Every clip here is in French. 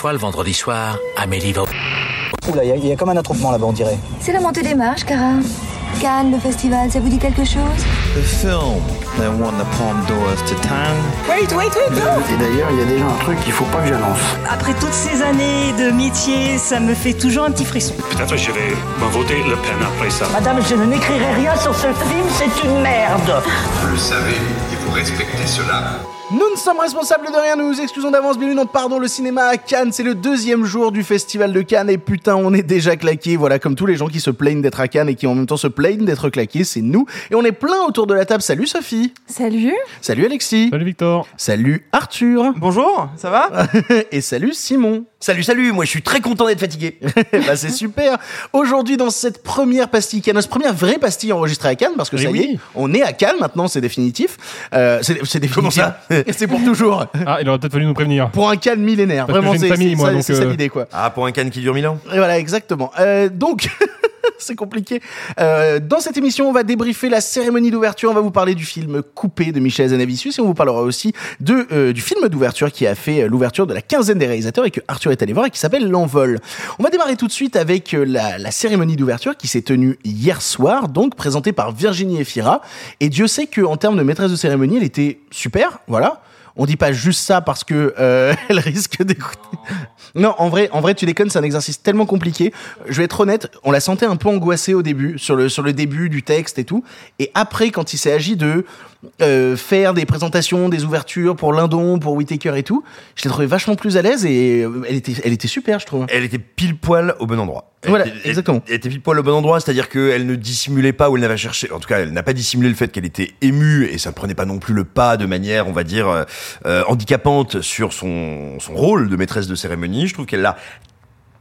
fois, le vendredi soir, Amélie va... Oula, il y, y, a comme un attroupement là-bas, on dirait. C'est la montée des marches, Cara. Cannes, le festival, ça vous dit quelque chose? The film that won the Palme d'Or to Town. Wait, wait, wait, no. Et d'ailleurs, il y a déjà un truc qu'il faut pas que j'annonce. Après toutes ces années de métier, ça me fait toujours un petit frisson. Peut-être je vais me voter Le Pen après ça. Madame, je ne n'écrirai rien sur ce film, c'est une merde. Vous le savez, il faut respecter cela. Nous sommes responsables de rien, nous nous excusons d'avance, bienvenue dans Pardon le cinéma à Cannes, c'est le deuxième jour du festival de Cannes et putain on est déjà claqués, voilà comme tous les gens qui se plaignent d'être à Cannes et qui en même temps se plaignent d'être claqués, c'est nous. Et on est plein autour de la table, salut Sophie. Salut. Salut Alexis. Salut Victor. Salut Arthur. Bonjour, ça va? Et salut Simon. Salut, salut, moi je suis très content d'être fatigué. bah c'est super. Aujourd'hui dans cette première pastille Cannes, cette première vraie pastille enregistrée à Cannes, parce que Eh ça oui. y est, on est à Cannes maintenant, c'est définitif. Euh, c'est définitif. Comment ça? C'est pour toujours. Ah, il aurait peut-être fallu nous prévenir. Pour un Cannes millénaire. Parce que Vraiment, j'ai une c'est famille, c'est moi, ça, donc, c'est ça euh, l'idée quoi. Ah, pour un canne qui dure mille ans Et voilà, exactement. Euh, donc, c'est compliqué. Euh, dans cette émission, on va débriefer la cérémonie d'ouverture. On va vous parler du film Coupé de Michel Zanavicius et on vous parlera aussi de, euh, du film d'ouverture qui a fait euh, l'ouverture de la quinzaine des réalisateurs et que Arthur est allé voir et qui s'appelle L'Envol. On va démarrer tout de suite avec euh, la, la cérémonie d'ouverture qui s'est tenue hier soir, donc présentée par Virginie Efira. Et Dieu sait que en termes de maîtresse de cérémonie, elle était super. Voilà. On dit pas juste ça parce que euh, elle risque d'écouter. Non, en vrai, en vrai, tu déconnes, c'est un exercice tellement compliqué. Je vais être honnête, on la sentait un peu angoissée au début, sur le sur le début du texte et tout. Et après, quand il s'est agi de euh, faire des présentations, des ouvertures pour Lindon, pour Whitaker et tout, je l'ai trouvé vachement plus à l'aise et euh, elle était, elle était super, je trouve. Elle était pile poil au bon endroit. Elle Voilà, était- exactement. Elle, était pile poil au bon endroit, c'est-à-dire qu'elle ne dissimulait pas ou elle n'avait cherché, en tout cas, elle n'a pas dissimulé le fait qu'elle était émue et ça ne prenait pas non plus le pas de manière, on va dire, euh, handicapante sur son, son rôle de maîtresse de cérémonie. Je trouve qu'elle l'a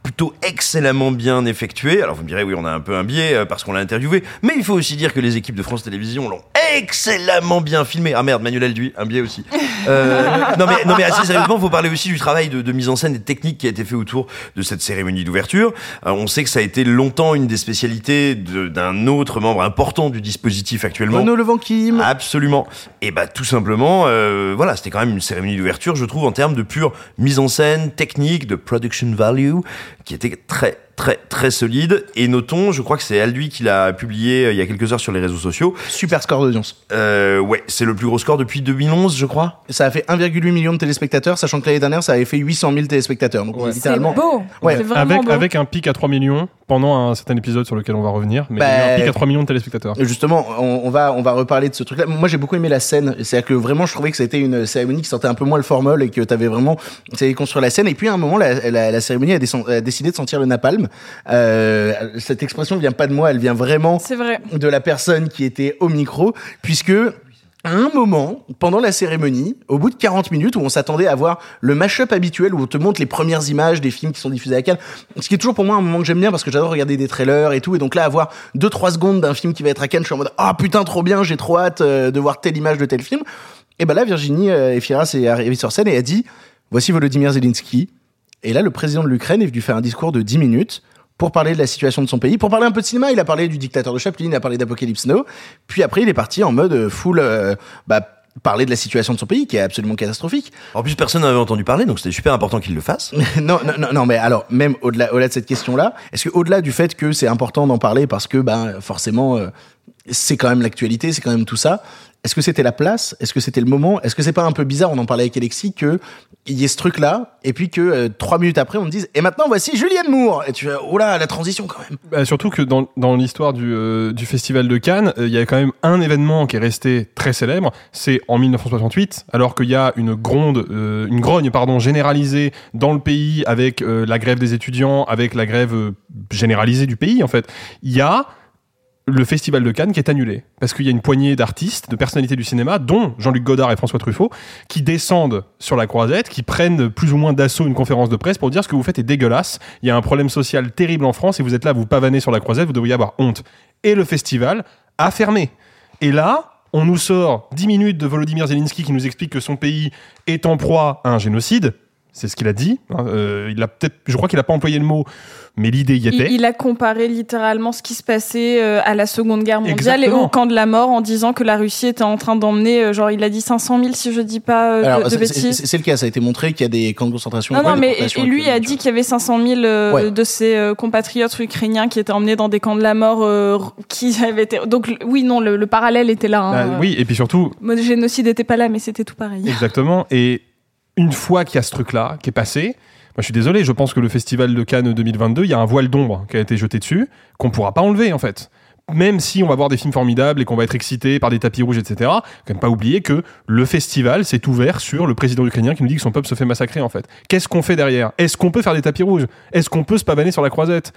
plutôt excellemment bien effectué. Alors vous me direz, oui, on a un peu un biais euh, parce qu'on l'a interviewé, mais il faut aussi dire que les équipes de France Télévisions l'ont excellemment bien filmé. Ah merde, Manuel Alduy, un biais aussi. Euh, non mais non mais assez sérieusement, il faut parler aussi du travail de, de mise en scène et de technique qui a été fait autour de cette cérémonie d'ouverture. Euh, on sait que ça a été longtemps une des spécialités de- d'un autre membre important du dispositif actuellement. Levent Kim. Absolument. Et bah tout simplement, euh, voilà, c'était quand même une cérémonie d'ouverture, je trouve, en termes de pure mise en scène, technique, de production value, qui était très très très solide. Et notons, je crois que c'est Alduy qui l'a publié euh, il y a quelques heures sur les réseaux sociaux. Super score d'audience. Euh, ouais, c'est le plus gros score depuis 2011, je crois. Ça a fait 1,8 million de téléspectateurs, sachant que l'année dernière, ça avait fait 800 000 téléspectateurs. Donc Ouais. C'est littéralement. beau Ouais. C'est vraiment Avec, beau. avec un pic à 3 millions pendant un certain épisode sur lequel on va revenir. Mais il y a eu Bah, un pic à 3 millions de téléspectateurs. Justement, on, on va on va reparler de ce truc-là. Moi, j'ai beaucoup aimé la scène. C'est-à-dire que vraiment, je trouvais que c'était une cérémonie qui sortait un peu moins le formol et que t'avais vraiment, savais construire la scène. Et puis à un moment, la, la, la cérémonie a, décidé de sentir le napalm. Euh, cette expression vient pas de moi, elle vient vraiment C'est vrai. de la personne qui était au micro, puisque à un moment, pendant la cérémonie, au bout de 40 minutes, où on s'attendait à voir le mash-up habituel, où on te montre les premières images des films qui sont diffusés à Cannes, ce qui est toujours pour moi un moment que j'aime bien, parce que j'adore regarder des trailers et tout, et donc là, avoir 2-3 secondes d'un film qui va être à Cannes, je suis en mode « Ah putain, trop bien, j'ai trop hâte euh, de voir telle image de tel film », et ben là, Virginie euh, Efira s'est arrivée sur scène et a dit « Voici Volodymyr Zelensky », et là, le président de l'Ukraine est venu faire un discours de 10 minutes pour parler de la situation de son pays, pour parler un peu de cinéma. Il a parlé du dictateur de Chaplin, il a parlé d'Apocalypse Now. Puis après, il est parti en mode euh, full, euh, bah, parler de la situation de son pays, qui est absolument catastrophique. En plus, personne n'avait entendu parler, donc c'était super important qu'il le fasse. non, non, non, non, mais alors, même au-delà, au-delà de cette question-là, est-ce que au-delà du fait que c'est important d'en parler parce que, ben, forcément, euh, c'est quand même l'actualité, c'est quand même tout ça. Est-ce que c'était la place? Est-ce que c'était le moment? Est-ce que c'est pas un peu bizarre? On en parlait avec Alexis que il y ait ce truc-là et puis que euh, trois minutes après on te dise et maintenant voici Julianne Moore et tu fais oh là la transition quand même. Bah, surtout que dans, dans l'histoire du, euh, du festival de Cannes, euh, il y a quand même un événement qui est resté très célèbre. C'est en 1968, alors qu'il y a une gronde, euh, une grogne pardon généralisée dans le pays avec la grève des étudiants, avec la grève généralisée du pays en fait. Il y a le festival de Cannes qui est annulé parce qu'il y a une poignée d'artistes, de personnalités du cinéma, dont Jean-Luc Godard et François Truffaut, qui descendent sur la croisette, qui prennent plus ou moins d'assaut une conférence de presse pour dire ce que vous faites est dégueulasse. Il y a un problème social terrible en France et vous êtes là, vous pavanez sur la croisette, vous devriez avoir honte. Et le festival a fermé. Et là, on nous sort 10 minutes de Volodymyr Zelensky qui nous explique que son pays est en proie à un génocide. C'est ce qu'il a dit. hein. Euh, il a peut-être, je crois qu'il a pas employé le mot, mais l'idée y était. il a comparé littéralement ce qui se passait euh, à la Seconde Guerre mondiale Exactement. et au camp de la mort en disant que la Russie était en train d'emmener, euh, genre il a dit 500 000 si je dis pas de- Alors, de, c'est- bêtises. c'est le cas, ça a été montré qu'il y a des camps de concentration. Non, non, mais et lui a dit qu'il y avait 500 000 euh, Ouais. de ses euh, compatriotes ukrainiens qui étaient emmenés dans des camps de la mort euh, qui avaient été. Donc oui, non, le, le parallèle était là. hein. Bah, oui, et puis surtout, Le génocide n'était pas là, mais c'était tout pareil. Exactement. Et une fois qu'il y a ce truc-là qui est passé, moi je suis désolé, je pense que le festival de Cannes 2022, il y a un voile d'ombre qui a été jeté dessus, qu'on pourra pas enlever en fait. Même si on va voir des films formidables et qu'on va être excité par des tapis rouges, etc., quand même pas oublier que le festival s'est ouvert sur le président ukrainien qui nous dit que son peuple se fait massacrer en fait. Qu'est-ce qu'on fait derrière? Est-ce qu'on peut faire des tapis rouges? Est-ce qu'on peut se pavaner sur la croisette?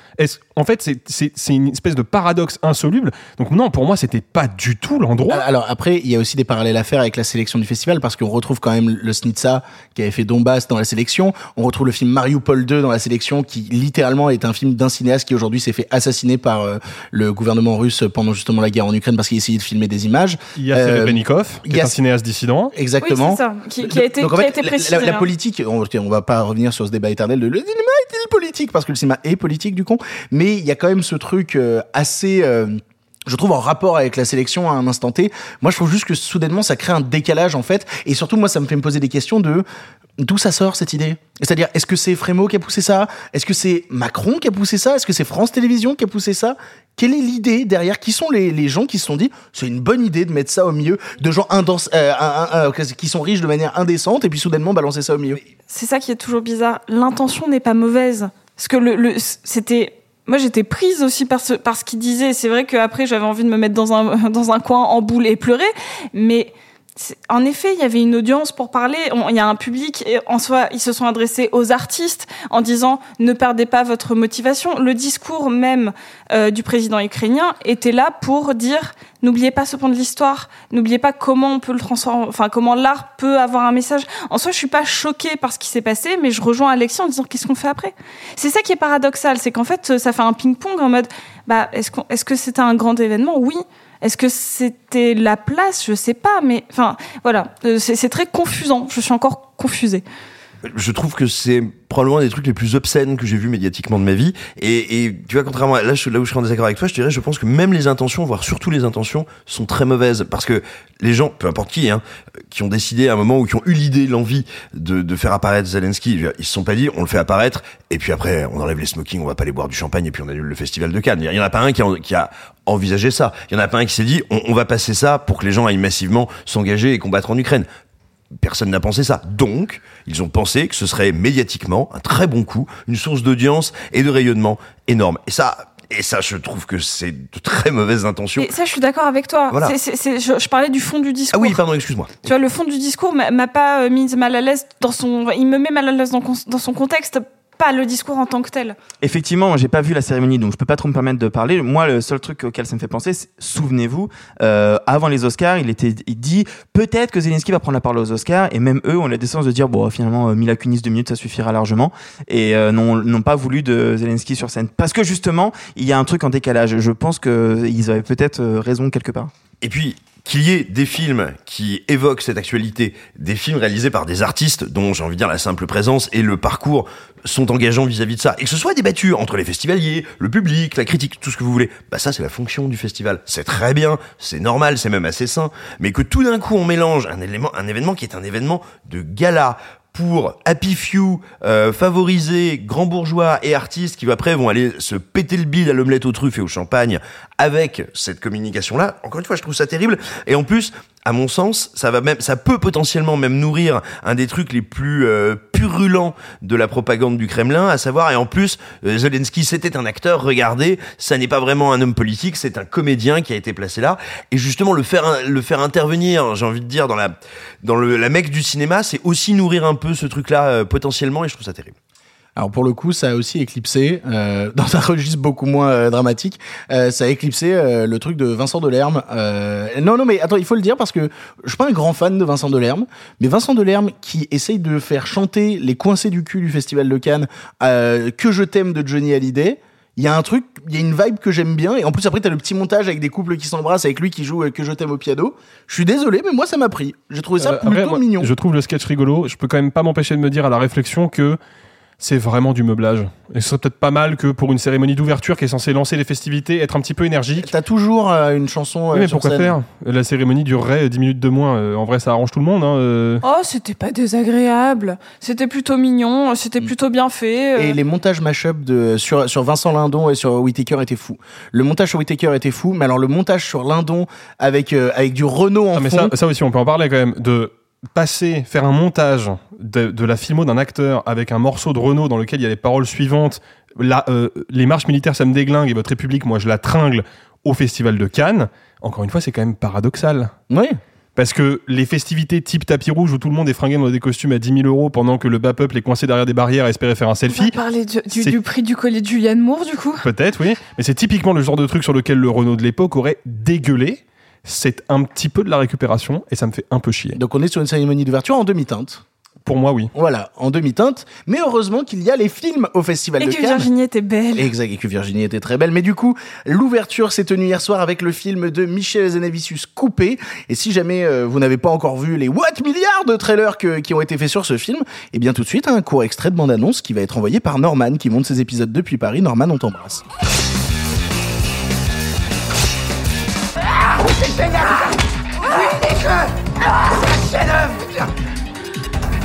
En fait, c'est une espèce de paradoxe insoluble. Donc non, pour moi, c'était pas du tout l'endroit. Alors après, il y a aussi des parallèles à faire avec la sélection du festival parce qu'on retrouve quand même le Snitsa qui avait fait Donbass dans la sélection. On retrouve le film Mariupol 2 dans la sélection qui littéralement est un film d'un cinéaste qui aujourd'hui s'est fait assassiner par euh, le gouvernement russe pendant justement la guerre en Ukraine parce qu'il essayait de filmer des images. Il y a Euh, Serebrennikov, qui il y est a- un cinéaste dissident. Exactement. Oui, c'est ça, qui, qui a été, Donc, en qui a été la- précisé. La, la hein. politique, on, on va pas revenir sur ce débat éternel de le cinéma est-il politique? Parce que le cinéma est politique du con, mais il y a quand même ce truc euh, assez euh, je trouve en rapport avec la sélection à un instant T. Moi, je trouve juste que soudainement, ça crée un décalage en fait, et surtout moi, ça me fait me poser des questions de d'où ça sort cette idée? C'est-à-dire, est-ce que c'est Frémo qui a poussé ça? Est-ce que c'est Macron qui a poussé ça? Est-ce que c'est France Télévisions qui a poussé ça? Quelle est l'idée derrière? Qui sont les, les gens qui se sont dit c'est une bonne idée de mettre ça au milieu de gens euh, un- qui sont riches de manière indécente et puis soudainement balancer ça au milieu? C'est ça qui est toujours bizarre. L'intention n'est pas mauvaise. Parce que le, le c'était. Moi, j'étais prise aussi par ce, par ce qu'il disait. C'est vrai qu'après, j'avais envie de me mettre dans un, dans un coin en boule et pleurer. Mais en effet, il y avait une audience pour parler. Il y a un public. Et en soi, ils se sont adressés aux artistes en disant ne perdez pas votre motivation. Le discours même euh, du président ukrainien était là pour dire n'oubliez pas ce point de l'histoire. N'oubliez pas comment on peut le transformer. Enfin, comment l'art peut avoir un message. En soi, je suis pas choquée par ce qui s'est passé, mais je rejoins Alexis en disant qu'est-ce qu'on fait après? C'est ça qui est paradoxal, c'est qu'en fait, ça fait un ping-pong en mode bah est-ce qu'on, est-ce que c'était un grand événement? Oui. Est-ce que c'était la place? Je sais pas, mais enfin voilà, Euh, c'est, c'est très confusant. Je suis encore confusée. Je trouve que c'est probablement un des trucs les plus obscènes que j'ai vu médiatiquement de ma vie. Et, et tu vois, contrairement à là, là où je suis en désaccord avec toi, je dirais, je pense que même les intentions, voire surtout les intentions, sont très mauvaises. Parce que les gens, peu importe qui, hein, qui ont décidé à un moment ou qui ont eu l'idée, l'envie de, de faire apparaître Zelensky, ils se sont pas dit, on le fait apparaître, et puis après, on enlève les smokings, on va pas aller boire du champagne, et puis on annule le festival de Cannes. Il y en a pas un qui a, qui envisagé ça. Il y en a pas un qui s'est dit, on va passer ça pour que les gens aillent massivement s'engager et combattre en Ukraine. Personne n'a pensé ça. Donc, ils ont pensé que ce serait médiatiquement un très bon coup, une source d'audience et de rayonnement énorme. Et ça, et ça, je trouve que c'est de très mauvaises intentions. Et ça, je suis d'accord avec toi. Voilà. C'est- c'est- je, je parlais du fond du Ah discours. oui, pardon, excuse-moi. Tu vois, le fond du discours m'a pas euh, mise mal à l'aise dans son. Il me met mal à l'aise dans son contexte, pas le discours en tant que tel. Effectivement, j'ai pas vu la cérémonie, donc je peux pas trop me permettre de parler. Moi, le seul truc auquel ça me fait penser, c'est, souvenez-vous, euh, avant les Oscars, il était il dit peut-être que Zelensky va prendre la parole aux Oscars, et même eux ont la décence de dire bon, finalement, euh, Mila Kunis deux minutes, ça suffira largement, et euh, n'ont n'ont pas voulu de Zelensky sur scène parce que justement, il y a un truc en décalage. Je pense que ils avaient peut-être euh, raison quelque part. Et puis, qu'il y ait des films qui évoquent cette actualité, des films réalisés par des artistes dont j'ai envie de dire la simple présence et le parcours sont engageants vis-à-vis de ça, et que ce soit débattu entre les festivaliers, le public, la critique, tout ce que vous voulez, bah ça c'est la fonction du festival. C'est très bien, c'est normal, c'est même assez sain, mais que tout d'un coup on mélange un élément, un événement qui est un événement de gala pour happy few, euh, favoriser grands bourgeois et artistes qui après vont aller se péter le bide à l'omelette aux truffes et au champagne avec cette communication-là. Encore une fois, je trouve ça terrible. Et en plus, à mon sens, ça va même, ça peut potentiellement même nourrir un des trucs les plus euh, purulents de la propagande du Kremlin, à savoir, et en plus, euh, Zelensky c'était un acteur, regardez, ça n'est pas vraiment un homme politique, c'est un comédien qui a été placé là, et justement le faire, le faire intervenir, j'ai envie de dire, dans la, dans le, la mecque du cinéma, c'est aussi nourrir un peu ce truc-là euh, potentiellement, et je trouve ça terrible. Alors pour le coup, ça a aussi éclipsé, euh, dans un registre beaucoup moins euh, dramatique, euh, ça a éclipsé le truc de Vincent Delerme. Non, non, mais attends, il faut le dire parce que je suis pas un grand fan de Vincent Delerme, mais Vincent Delerme qui essaye de faire chanter les coincés du cul du Festival de Cannes, que je t'aime de Johnny Hallyday. Il y a un truc, il y a une vibe que j'aime bien. Et en plus, après, t'as le petit montage avec des couples qui s'embrassent, avec lui qui joue Que je t'aime au piano. Je suis désolé, mais moi, ça m'a pris. J'ai trouvé ça plutôt après, moi, mignon. Je trouve le sketch rigolo. Je peux quand même pas m'empêcher de me dire à la réflexion que c'est vraiment du meublage. Et ce serait peut-être pas mal que pour une cérémonie d'ouverture qui est censée lancer les festivités, être un petit peu énergique. T'as toujours euh, une chanson. euh, Oui, mais sur pourquoi scène. faire? La cérémonie durerait 10 minutes de moins. Euh, en vrai, ça arrange tout le monde. Hein. euh. Oh, c'était pas désagréable. C'était plutôt mignon. C'était plutôt bien fait. euh. Et les montages mashup de sur sur Vincent Lindon et sur Whitaker étaient fous. Le montage sur Whitaker était fou, mais alors le montage sur Lindon avec euh, avec du Renault en Ah, mais fond. ça, ça aussi, on peut en parler quand même. De passer, faire un montage de, de la filmo d'un acteur avec un morceau de Renault dans lequel il y a les paroles suivantes. La, euh, les marches militaires, ça me déglingue et votre République, moi, je la tringle au Festival de Cannes. Encore une fois, c'est quand même paradoxal. Oui. Parce que les festivités type tapis rouge où tout le monde est fringué dans des costumes à 10 000 euros pendant que le bas peuple est coincé derrière des barrières à espérer faire un On va selfie. parler du, du prix du collier de Julianne Moore, du coup. Peut-être, oui. Mais c'est typiquement le genre de truc sur lequel le Renault de l'époque aurait dégueulé. C'est un petit peu de la récupération et ça me fait un peu chier. Donc on est sur une cérémonie d'ouverture en demi-teinte. Pour moi, oui. Voilà, en demi-teinte. Mais heureusement qu'il y a les films au Festival Et de que Cannes. Virginie était belle. Exact, et que Virginie était très belle. Mais du coup, l'ouverture s'est tenue hier soir avec le film de Michel Zanavicius Coupé. Et si jamais euh, vous n'avez pas encore vu les what milliards de trailers que- qui ont été faits sur ce film, eh bien tout de suite, un court extrait de bande-annonce qui va être envoyé par Norman, qui monte ses épisodes depuis Paris. Norman, on t'embrasse.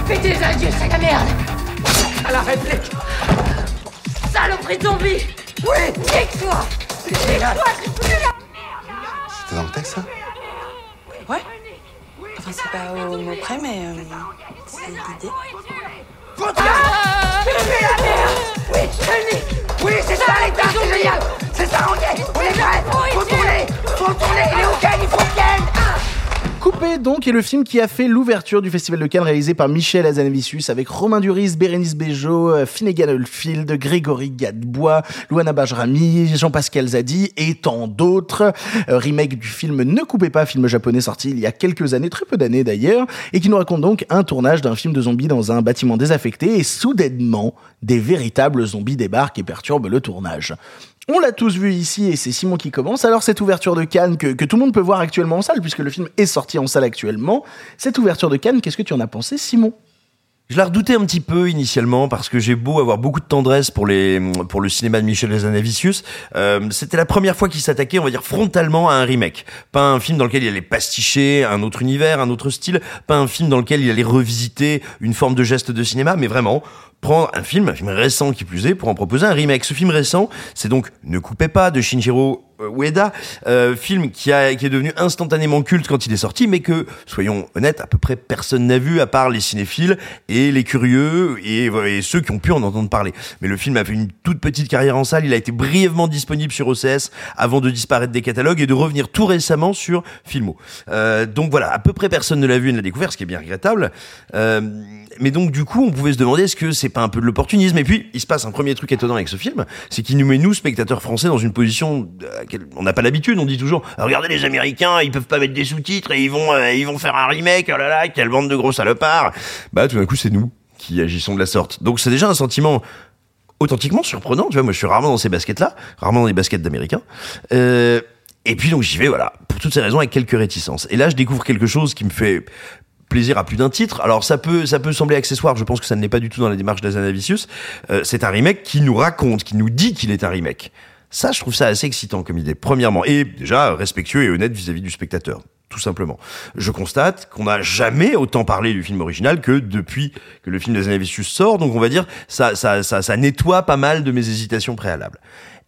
Fais tes adieux, c'est la merde. À la réplique. Saloperie de zombie. Oui Nique-toi. Nique-toi, c'est plus la C'était dans le texte, ça Ouais. Enfin, c'est pas au mot près, mais euh, c'est l'idée. Ah Tu fais la merde. Oui, je nique Oui, c'est ça l'état, c'est génial. C'est ça, ok On est prêts. Faut tourner. Faut tourner. Il est ok, il faut Ken Coupé donc est le film qui a fait l'ouverture du Festival de Cannes réalisé par Michel Azanavicius avec Romain Duris, Bérénice Bejo, euh, Finnegan Oldfield, Grégory Gadebois, Luana Bajrami, Jean-Pascal Zadi et tant d'autres. Euh, remake du film Ne coupez pas, film japonais sorti il y a quelques années, très peu d'années d'ailleurs, et qui nous raconte donc un tournage d'un film de zombies dans un bâtiment désaffecté et soudainement des véritables zombies débarquent et perturbent le tournage. On l'a tous vu ici et c'est Simon qui commence. Alors cette ouverture de Cannes que, tout le monde peut voir actuellement en salle puisque le film est sorti en salle actuellement. Cette ouverture de Cannes, qu'est-ce que tu en as pensé Simon? Je la redoutais un petit peu initialement parce que j'ai beau avoir beaucoup de tendresse pour les pour le cinéma de Michel Hazanavicius, euh, c'était la première fois qu'il s'attaquait, on va dire frontalement à un remake, pas un film dans lequel il allait pasticher un autre univers, un autre style, pas un film dans lequel il allait revisiter une forme de geste de cinéma, mais vraiment prendre un film, un film récent qui plus est, pour en proposer un remake. Ce film récent, c'est donc Ne coupez pas de Shinjiro Ueda, euh, film qui, a, qui est devenu instantanément culte quand il est sorti, mais que, soyons honnêtes, à peu près personne n'a vu, à part les cinéphiles et les curieux et, et ceux qui ont pu en entendre parler. Mais le film a fait une toute petite carrière en salle, il a été brièvement disponible sur OCS avant de disparaître des catalogues et de revenir tout récemment sur Filmo. Euh, donc voilà, à peu près personne ne l'a vu et ne l'a découvert, ce qui est bien regrettable. Euh, mais donc du coup, on pouvait se demander est-ce que c'est pas un peu de l'opportunisme? Et puis, il se passe un premier truc étonnant avec ce film, c'est qu'il nous met nous spectateurs français dans une position à on n'a pas l'habitude. On dit toujours regardez les Américains, ils peuvent pas mettre des sous-titres et ils vont euh, ils vont faire un remake. Oh là là, quelle bande de gros salopards Bah tout d'un coup, c'est nous qui agissons de la sorte. Donc c'est déjà un sentiment authentiquement surprenant. Tu vois, moi je suis rarement dans ces baskets-là, rarement dans les baskets d'Américains. Euh, et puis donc j'y vais, voilà, pour toutes ces raisons avec quelques réticences. Et là, je découvre quelque chose qui me fait plaisir à plus d'un titre. Alors ça peut ça peut sembler accessoire, je pense que ça ne l'est pas du tout dans la démarche d'Azanavicius. Euh, c'est un remake qui nous raconte, qui nous dit qu'il est un remake. Ça, je trouve ça assez excitant comme idée, premièrement. Et déjà, respectueux et honnête vis-à-vis du spectateur, tout simplement. Je constate qu'on n'a jamais autant parlé du film original que depuis que le film d'Azanavicius sort, donc on va dire, ça, ça, ça, ça nettoie pas mal de mes hésitations préalables.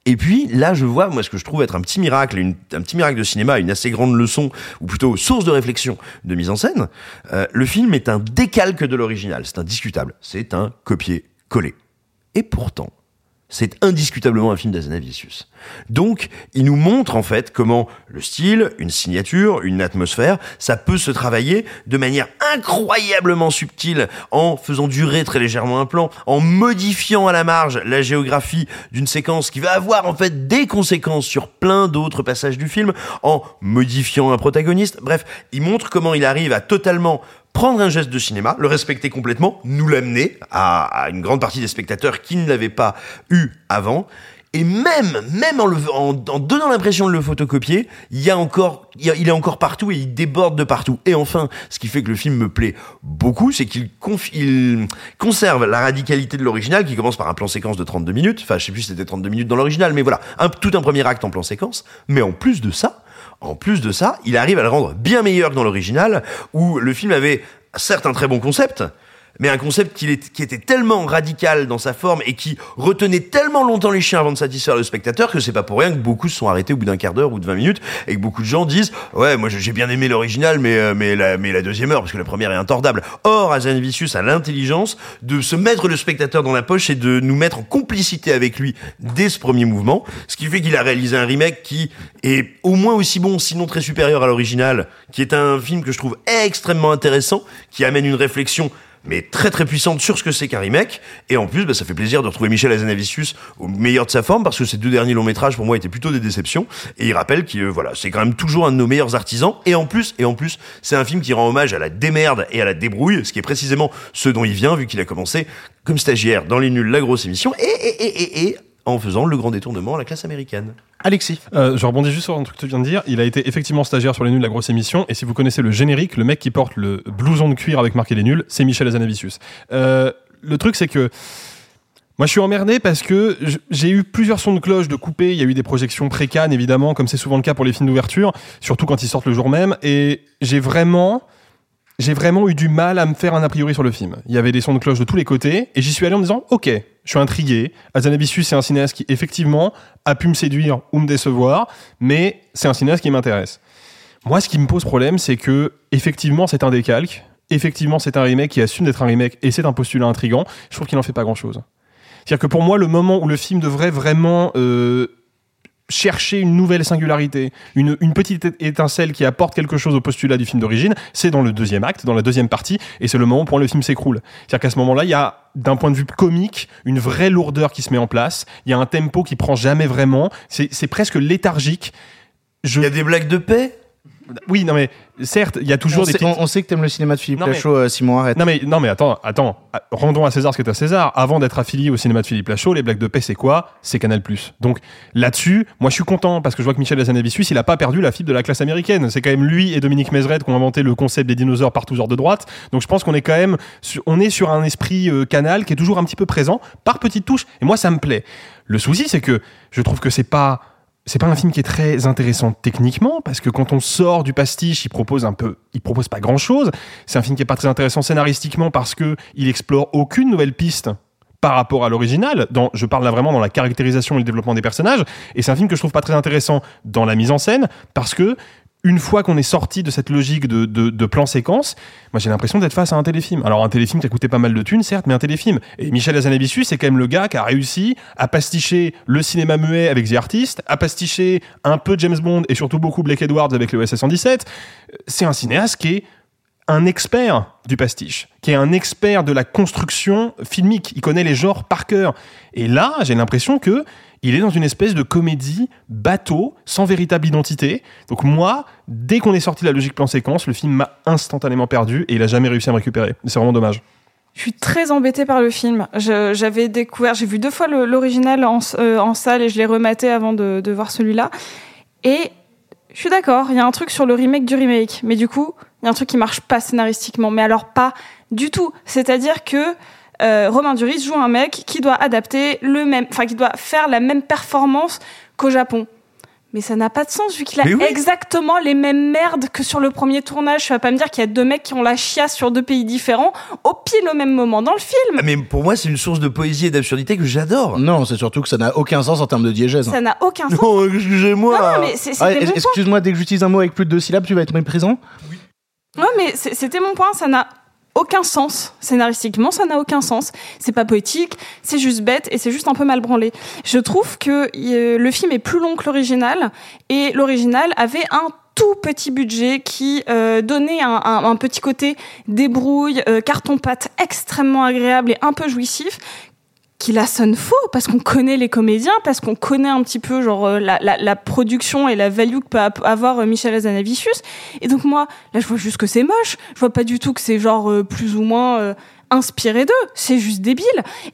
Et puis là, je vois moi ce que je trouve être un petit miracle, un petit miracle de cinéma, une assez grande leçon, ou plutôt source de réflexion de mise en scène. Euh, le film est un décalque de l'original, c'est indiscutable, c'est un copier-coller. Et pourtant, c'est indiscutablement un film d'Azanavicius. Donc, il nous montre en fait comment le style, une signature, une atmosphère, ça peut se travailler de manière incroyablement subtile en faisant durer très légèrement un plan, en modifiant à la marge la géographie d'une séquence qui va avoir en fait des conséquences sur plein d'autres passages du film, en modifiant un protagoniste. Bref, il montre comment il arrive à totalement prendre un geste de cinéma, le respecter complètement, nous l'amener à, une grande partie des spectateurs qui ne l'avaient pas eu avant, Et même, même en, donnant l'impression de le photocopier, il y a encore, est encore partout et il déborde de partout. Et enfin, ce qui fait que le film me plaît beaucoup, c'est qu'il conserve la radicalité de l'original, qui commence par un plan séquence de 32 minutes. Enfin, je sais plus si c'était 32 minutes dans l'original, mais voilà, un, tout un premier acte en plan séquence. Mais en plus de ça, en plus de ça, il arrive à le rendre bien meilleur que dans l'original, où le film avait certes un très bon concept, mais un concept qui, était tellement radical dans sa forme et qui retenait tellement longtemps les chiens avant de satisfaire le spectateur que c'est pas pour rien que beaucoup se sont arrêtés au bout d'un quart d'heure ou de 20 minutes et que beaucoup de gens disent ouais moi j'ai bien aimé l'original mais euh, mais la deuxième heure parce que la première est intordable. Or Azanavicius a l'intelligence de se mettre le spectateur dans la poche et de nous mettre en complicité avec lui dès ce premier mouvement, ce qui fait qu'il a réalisé un remake qui est au moins aussi bon sinon très supérieur à l'original, qui est un film que je trouve extrêmement intéressant, qui amène une réflexion mais très très puissante sur ce que c'est qu'un remake. Et en plus, bah, ça fait plaisir de retrouver Michel Azanavicius au meilleur de sa forme, parce que ces deux derniers longs métrages, pour moi, étaient plutôt des déceptions. Et il rappelle que euh, voilà, c'est quand même toujours un de nos meilleurs artisans. Et en plus, et en plus, c'est un film qui rend hommage à la démerde et à la débrouille, ce qui est précisément ce dont il vient, vu qu'il a commencé comme stagiaire dans Les Nuls, la grosse émission, et, en faisant le grand détournement à la classe américaine. Alexis. Euh, je rebondis juste sur un truc que tu viens de dire. Il a été effectivement stagiaire sur les nuls de la grosse émission. Et si vous connaissez le générique, le mec qui porte le blouson de cuir avec marqué les nuls, c'est Michel Azanavicius. Euh, le truc, c'est que moi, je suis emmerdé parce que j'ai eu plusieurs sons de cloche de coupés. Il y a eu des projections pré-cannes, évidemment, comme c'est souvent le cas pour les films d'ouverture, surtout quand ils sortent le jour même. Et j'ai vraiment, j'ai vraiment eu du mal à me faire un a priori sur le film. Il y avait des sons de cloche de tous les côtés, et j'y suis allé en me disant, ok, je suis intrigué. Azanavicius, c'est un cinéaste qui, effectivement, a pu me séduire ou me décevoir, mais c'est un cinéaste qui m'intéresse. Moi, ce qui me pose problème, c'est que, effectivement, c'est un décalque. Effectivement, c'est un remake qui assume d'être un remake, et c'est un postulat intrigant. Je trouve qu'il n'en fait pas grand-chose. C'est-à-dire que pour moi, le moment où le film devrait vraiment euh, chercher une nouvelle singularité, une, une petite étincelle qui apporte quelque chose au postulat du film d'origine, c'est dans le deuxième acte, dans la deuxième partie, et c'est le moment où le film s'écroule. C'est-à-dire qu'à ce moment-là, il y a, d'un point de vue comique, une vraie lourdeur qui se met en place, il y a un tempo qui prend jamais vraiment, c'est c'est presque léthargique. Je... Il y a des blagues de paix? Oui, non mais, certes, il y a toujours on, des sait, petites- on- on sait que t'aimes le cinéma de Philippe mais- Lachaud, euh, Simon, arrête. non mais, non mais attends, attends, rendons à César ce qui est à César. Avant d'être affilié au cinéma de Philippe Lachaud, les blagues de paix c'est quoi? C'est Canal+. Donc là-dessus, moi je suis content parce que je vois que Michel Hazanavicius, il a pas perdu la fibre de la classe américaine. C'est quand même lui et Dominique Mézeret qui ont inventé le concept des dinosaures par tous ordres de droite. Donc je pense qu'on est quand même, sur- on est sur un esprit euh, Canal qui est toujours un petit peu présent par petites touches. Et moi ça me plaît. Le souci c'est que je trouve que c'est pas c'est pas un film qui est très intéressant techniquement parce que quand on sort du pastiche, il propose un peu, il propose pas grand chose. C'est un film qui est pas très intéressant scénaristiquement parce que il explore aucune nouvelle piste par rapport à l'original. Je parle là vraiment dans la caractérisation et le développement des personnages. Et c'est un film que je trouve pas très intéressant dans la mise en scène parce que une fois qu'on est sorti de cette logique de, de, de plan séquence, moi j'ai l'impression d'être face à un téléfilm. Alors un téléfilm qui a coûté pas mal de thunes, certes, mais un téléfilm. Et Michel Hazanavicius, c'est quand même le gars qui a réussi à pasticher le cinéma muet avec The Artist, à pasticher un peu James Bond et surtout beaucoup Blake Edwards avec le SS 117. C'est un cinéaste qui est un expert du pastiche, qui est un expert de la construction filmique. Il connaît les genres par cœur. Et là, j'ai l'impression que il est dans une espèce de comédie bateau, sans véritable identité. Donc moi, dès qu'on est sorti de la logique plan-séquence, le film m'a instantanément perdu et il a jamais réussi à me récupérer. C'est vraiment dommage. Je suis très embêtée par le film. J'avais découvert, j'ai vu deux fois l'original euh, en salle et je l'ai rematé avant de voir celui-là. Et je suis d'accord, il y a un truc sur le remake du remake, mais du coup, il y a un truc qui marche pas scénaristiquement, mais alors pas du tout. C'est-à-dire que euh, Romain Duris joue un mec qui doit adapter le même, enfin qui doit faire la même performance qu'au Japon. Mais ça n'a pas de sens vu qu'il a oui. exactement les mêmes merdes que sur le premier tournage. Tu vas pas me dire qu'il y a deux mecs qui ont la chiasse sur deux pays différents au pile au même moment dans le film. Ah, Mais pour moi, c'est une source de poésie et d'absurdité que j'adore. Non, c'est surtout que ça n'a aucun sens en termes de diégèse. Ça n'a aucun sens. Non, excusez-moi. Non, non, mais c'est- c'était Ah. Excuse-moi, dès que j'utilise un mot avec plus de deux syllabes, tu vas être méprisant Ouais, mais c'était mon point. Ça n'a aucun sens. Scénaristiquement, ça n'a aucun sens. C'est pas poétique, c'est juste bête et c'est juste un peu mal branlé. Je trouve que euh, le film est plus long que l'original et l'original avait un tout petit budget qui euh, donnait un, petit côté débrouille, euh, carton-pâte extrêmement agréable et un peu jouissif qui la sonne faux parce qu'on connaît les comédiens, parce qu'on connaît un petit peu genre euh, la, la, la production et la value que peut avoir euh, Michel Hazanavicius. Et donc moi, là, je vois juste que c'est moche. Je vois pas du tout que c'est genre euh, plus ou moins euh, inspiré d'eux. C'est juste débile.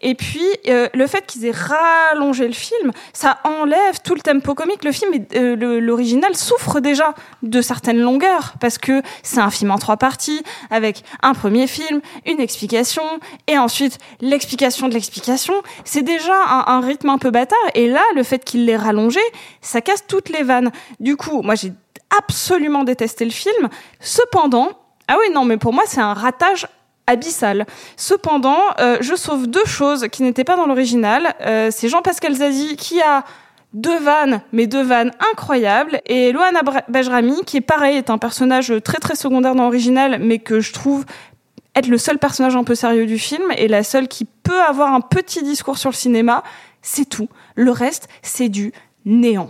Et puis, euh, le fait qu'ils aient rallongé le film, ça enlève tout le tempo comique. Le film, est- euh, l'original souffre déjà de certaines longueurs parce que c'est un film en trois parties avec un premier film, une explication et ensuite l'explication de l'explication. C'est déjà un, un rythme un peu bâtard. Et là, le fait qu'il l'ait rallongé, ça casse toutes les vannes. Du coup, moi, j'ai absolument détesté le film. Cependant, ah oui, non, mais pour moi, c'est un ratage abyssal. Cependant, euh, je sauve deux choses qui n'étaient pas dans l'original. Euh, c'est Jean-Pascal Zazie qui a deux vannes, mais deux vannes incroyables, et Loana Bajrami, qui est pareil, est un personnage très très secondaire dans l'original, mais que je trouve être le seul personnage un peu sérieux du film, et la seule qui peut avoir un petit discours sur le cinéma, c'est tout. Le reste, c'est du néant.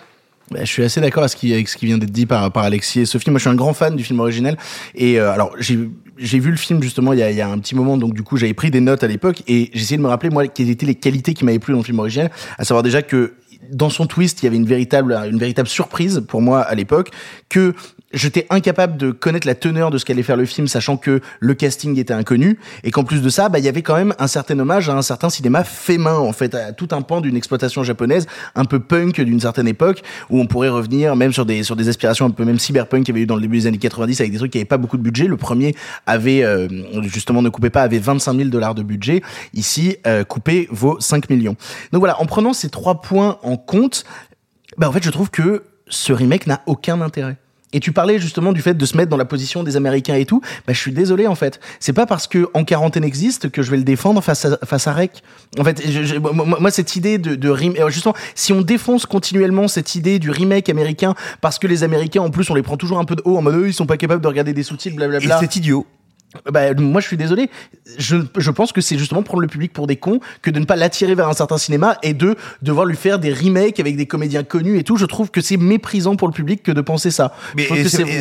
Bah, je suis assez d'accord avec ce qui, avec ce qui vient d'être dit par, par Alexis et Sophie. Moi, je suis un grand fan du film original. Et euh, alors, j'ai j'ai vu le film justement il y, a, il y a un petit moment, donc du coup, j'avais pris des notes à l'époque et essayé de me rappeler, moi, quelles étaient les qualités qui m'avaient plu dans le film original. À savoir déjà que dans son twist, il y avait une véritable, une véritable surprise pour moi à l'époque, que j'étais incapable de connaître la teneur de ce qu'allait faire le film, sachant que le casting était inconnu, et qu'en plus de ça, bah, il y avait quand même un certain hommage à un certain cinéma fait main, en fait, à tout un pan d'une exploitation japonaise, un peu punk d'une certaine époque, où on pourrait revenir même sur des, sur des aspirations un peu même cyberpunk qu'il y avait eu dans le début des années 90 avec des trucs qui n'avaient pas beaucoup de budget. Le premier avait, euh, justement, ne coupez pas, avait 25 000 dollars de budget. Ici, euh, coupé vaut 5 millions. Donc voilà, en prenant ces trois points en compte, bah, en fait, je trouve que ce remake n'a aucun intérêt. Et tu parlais justement du fait de se mettre dans la position des Américains et tout. Bah, je suis désolé en fait. C'est pas parce que En quarantaine existe que je vais le défendre face à face à Rec. En fait, je- je- moi, cette idée de, de euh, justement, si on défonce continuellement cette idée du remake américain parce que les Américains en plus on les prend toujours un peu de haut en mode eux, ils sont pas capables de regarder des sous-titres, blablabla. C'est idiot. Bah, moi, je suis désolé. Je, je pense que c'est justement prendre le public pour des cons que de ne pas l'attirer vers un certain cinéma et de devoir lui faire des remakes avec des comédiens connus et tout. Je trouve que c'est méprisant pour le public que de penser ça. Mais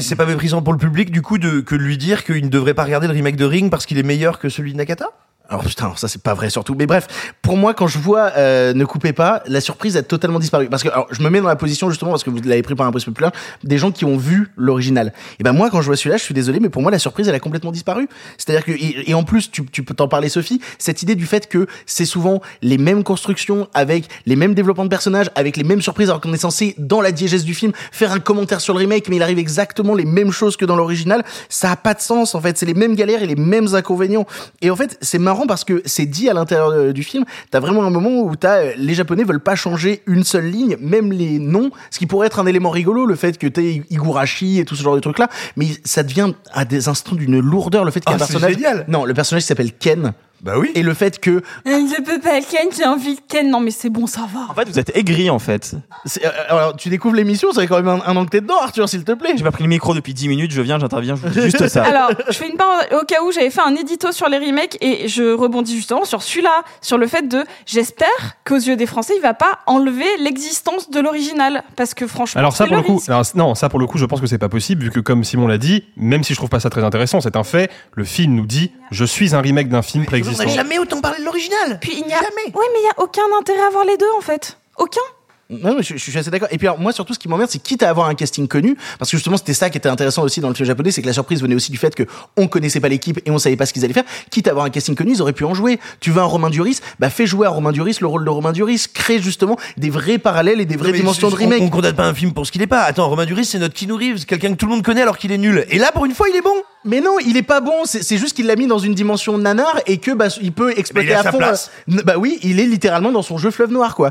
c'est pas méprisant pour le public du coup de que de lui dire qu'il ne devrait pas regarder le remake de Ring parce qu'il est meilleur que celui de Nakata? Alors putain, ça c'est pas vrai surtout. Mais bref, pour moi, quand je vois euh, Ne coupez pas, la surprise a totalement disparu. Parce que alors, je me mets dans la position justement parce que vous l'avez pris par un prisme populaire, des gens qui ont vu l'original. Et ben moi, quand je vois celui-là, je suis désolé, mais pour moi, la surprise elle a complètement disparu. C'est-à-dire que et, en plus, tu, tu peux t'en parler, Sophie, cette idée du fait que c'est souvent les mêmes constructions avec les mêmes développements de personnages, avec les mêmes surprises, alors qu'on est censé dans la diégèse du film faire un commentaire sur le remake, mais il arrive exactement les mêmes choses que dans l'original. Ça a pas de sens en fait. C'est les mêmes galères et les mêmes inconvénients. Et en fait, c'est marrant parce que c'est dit à l'intérieur euh, du film. T'as vraiment un moment où t'as euh, les Japonais veulent pas changer une seule ligne, même les noms, ce qui pourrait être un élément rigolo, le fait que t'aies Higurashi et tout ce genre de trucs là. Mais ça devient à des instants d'une lourdeur le fait qu'un c'est personnage. génial. Non, le personnage s'appelle Ken. Bah oui. Et le fait que Je peux pas Ken, j'ai envie de Ken. Non, mais c'est bon, ça va. En fait, vous êtes aigri en fait. c'est- euh, alors tu découvres l'émission, ça fait quand même un, un an que t'es dedans, Arthur, s'il te plaît. J'ai pas pris le micro depuis 10 minutes, je viens, j'interviens, je vous dis juste ça. Alors, je fais une part au cas où j'avais fait un édito sur les remakes et je rebondis justement sur celui-là, sur le fait de j'espère qu'aux yeux des Français, il va pas enlever l'existence de l'original parce que franchement, Alors ça c'est pour le coup, risque. alors, non, ça pour le coup, je pense que c'est pas possible vu que comme Simon l'a dit, même si je trouve pas ça très intéressant, c'est un fait. Le film nous dit, je suis un remake d'un film On n'a jamais autant parlé de l'original. Puis il n'y a Oui, mais il y a aucun intérêt à voir les deux en fait. Aucun. Non, mais je, je suis assez d'accord. Et puis alors, moi surtout, ce qui m'emmerde, c'est quitte à avoir un casting connu, parce que justement c'était ça qui était intéressant aussi dans le film japonais, c'est que la surprise venait aussi du fait que on connaissait pas l'équipe et on savait pas ce qu'ils allaient faire. Quitte à avoir un casting connu, ils auraient pu en jouer. Tu veux un Romain Duris, bah fais jouer à Romain Duris le rôle de Romain Duris, crée justement des vrais parallèles et des vraies dimensions de on- remake. On, condamne pas un film pour ce qu'il est pas. Attends, Romain Duris, c'est notre Keanu Reeves, quelqu'un que tout le monde connaît alors qu'il est nul. Et là, pour une fois, il est bon. Mais non, il est pas bon. C'est juste qu'il l'a mis dans une dimension nanar et que bah il peut exploiter à fond. place. euh, bah oui, il est littéralement dans son jeu fleuve noir quoi.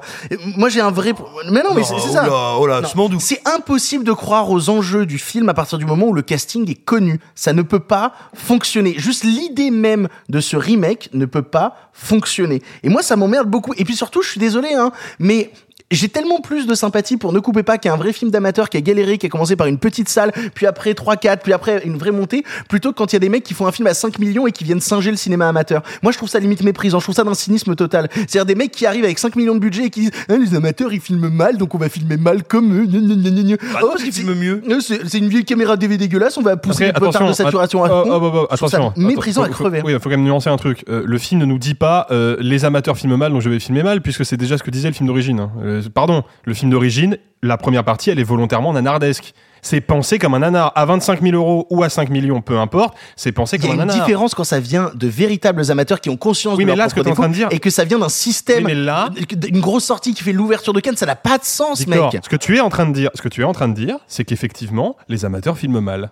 Moi j'ai un vrai. Mais non, mais Non, c'est c'est ça. oh là. C'est impossible de croire aux enjeux du film à partir du moment où le casting est connu. Ça ne peut pas fonctionner. Juste l'idée même de ce remake ne peut pas fonctionner. Et moi, ça m'emmerde beaucoup. Et puis surtout, je suis désolé, hein, mais j'ai tellement plus de sympathie pour Ne coupez pas qu'un vrai film d'amateur qui a galéré, qui a commencé par une petite salle, puis après 3 4, puis après une vraie montée, plutôt que quand il y a des mecs qui font un film à 5 millions et qui viennent singer le cinéma amateur. Moi, je trouve ça limite méprisant, je trouve ça d'un cynisme total. C'est-à-dire des mecs qui arrivent avec 5 millions de budget et qui disent Ah, les amateurs ils filment mal, donc on va filmer mal comme eux. Bah, Oh, parce qu'ils c'est- filment mieux. euh, C'est une vieille caméra DV dégueulasse, on va pousser Après, les potards de attention, saturation à fond. oh, oh, oh, attention, méprisant à Attends, faut- crever. faut- Oui, il faut quand même nuancer un truc. Euh, le film ne nous dit pas euh, les amateurs filment mal, donc je vais filmer mal, puisque c'est déjà ce que disait le film d'origine. hein. Euh, pardon, le film d'origine, la première partie, elle est volontairement nanardesque. c'est pensé comme un nanar. À 25 000 euros ou à 5 millions, peu importe, c'est pensé Il y comme a un une nanar. différence quand ça vient de véritables amateurs qui ont conscience Oui, de mais leur là, ce que propre t'es en train de défaut dire- et que ça vient d'un système, Oui, mais là- une grosse sortie qui fait l'ouverture de Cannes, ça n'a pas de sens, mec. ce que tu es en train de dire, ce que tu es en train de dire, c'est qu'effectivement, les amateurs filment mal.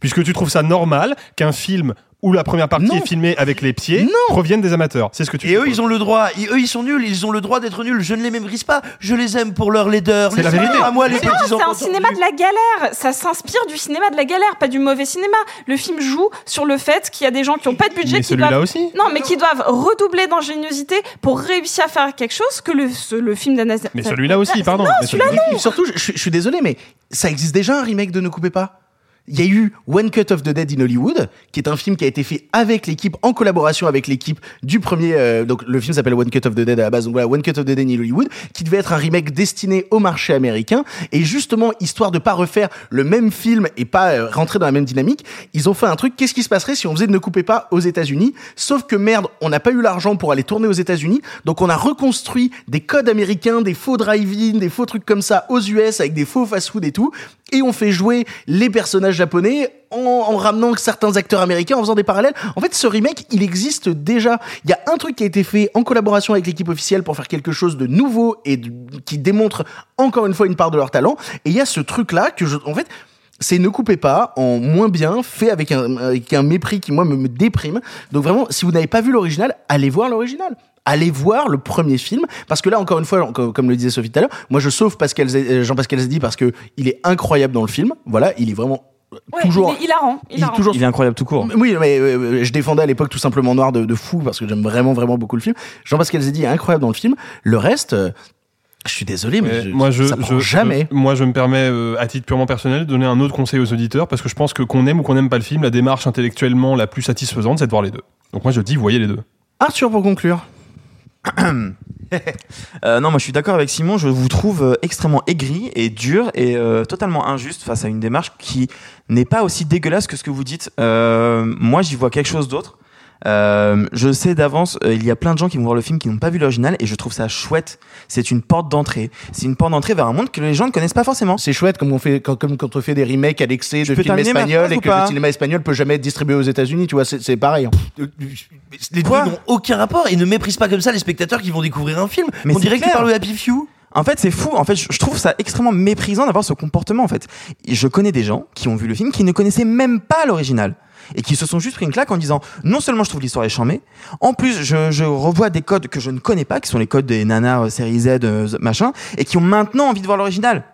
Puisque tu trouves ça normal qu'un film où la première partie Non. est filmée avec les pieds provienne des amateurs. C'est ce que tu Et eux, ils ont le droit. Et eux, ils sont nuls. Ils ont le droit d'être nuls. Je ne les méprise pas. Je les aime pour leur laideur. C'est la vérité. À moi, les non, c'est un cinéma de la galère. Ça s'inspire du cinéma de la galère, pas du mauvais cinéma. Le film joue sur le fait qu'il y a des gens qui ont pas de budget, Mais qui celui-là doivent aussi. non, mais qui doivent redoubler d'ingéniosité pour réussir à faire quelque chose que le, ce- le film d'Anas. Mais celui-là aussi, pardon. Non, Mais celui-là celui-là- non. Surtout, je, je- je suis désolé, mais ça existe déjà un remake de Ne coupez pas? Il y a eu One Cut of the Dead in Hollywood, qui est un film qui a été fait avec l'équipe, en collaboration avec l'équipe du premier. euh, donc le film s'appelle One Cut of the Dead à la base. Donc voilà, One Cut of the Dead in Hollywood, qui devait être un remake destiné au marché américain. Et justement, histoire de pas refaire le même film et pas euh, rentrer dans la même dynamique, ils ont fait un truc. Qu'est-ce qui se passerait si on faisait Ne coupez pas aux États-Unis? Sauf que merde, on n'a pas eu l'argent pour aller tourner aux États-Unis, donc on a reconstruit des codes américains, des faux drive-in, des faux trucs comme ça aux US avec des faux fast-food et tout, et on fait jouer les personnages japonais en, en ramenant certains acteurs américains, en faisant des parallèles. En fait, ce remake, il existe déjà. Il y a un truc qui a été fait en collaboration avec l'équipe officielle pour faire quelque chose de nouveau et qui démontre encore une fois une part de leur talent. Et il y a ce truc-là que je, en fait, c'est ne coupez pas en moins bien, fait avec un, mépris qui moi me déprime. Donc vraiment, si vous n'avez pas vu l'original, allez voir l'original. Allez voir le premier film parce que là encore une fois comme, comme le disait Sophie tout à l'heure, moi je sauve Pascal euh, Jean-Pascal Zedi parce que il est incroyable dans le film. Voilà, il est vraiment euh, Ouais, toujours il est hilarant. il toujours Il est incroyable tout court. oui, mais euh, je défendais à l'époque tout simplement Noir de, de fou parce que j'aime vraiment vraiment beaucoup le film. Jean-Pascal Zedi est incroyable dans le film. Le reste, euh, je suis désolé, mais, Mais je- moi, je, ça prend je- jamais. je- moi, je me permets, euh, à titre purement personnel, de donner un autre conseil aux auditeurs parce que je pense que qu'on aime ou qu'on n'aime pas le film, la démarche intellectuellement la plus satisfaisante, c'est de voir les deux. Donc moi, je dis, voyez les deux. Arthur pour conclure. Euh, non, moi je suis d'accord avec Simon. Je vous trouve euh, extrêmement aigri et dur et euh, totalement injuste face à une démarche qui n'est pas aussi dégueulasse que ce que vous dites. Moi, j'y vois quelque chose d'autre. Euh, je sais d'avance, euh, il y a plein de gens qui vont voir le film qui n'ont pas vu l'original et je trouve ça chouette. C'est une porte d'entrée. C'est une porte d'entrée vers un monde que les gens ne connaissent pas forcément. C'est chouette comme on fait quand, comme quand on fait des remakes à l'excès de films espagnols et que le cinéma espagnol peut jamais être distribué aux États-Unis. Tu vois, c'est pareil. hein. Les deux n'ont aucun rapport et ne méprisent pas comme ça les spectateurs qui vont découvrir un film. Mais On dirait qu'ils clair. parlent de Happy Few. En fait, c'est fou. En fait, je trouve ça extrêmement méprisant d'avoir ce comportement. En fait, je connais des gens qui ont vu le film qui ne connaissaient même pas l'original et qui se sont juste pris une claque en disant non seulement je trouve l'histoire est charmée, en plus je, revois des codes que je ne connais pas, qui sont les codes des nanars euh, série Z euh, machin, et qui ont maintenant envie de voir l'original.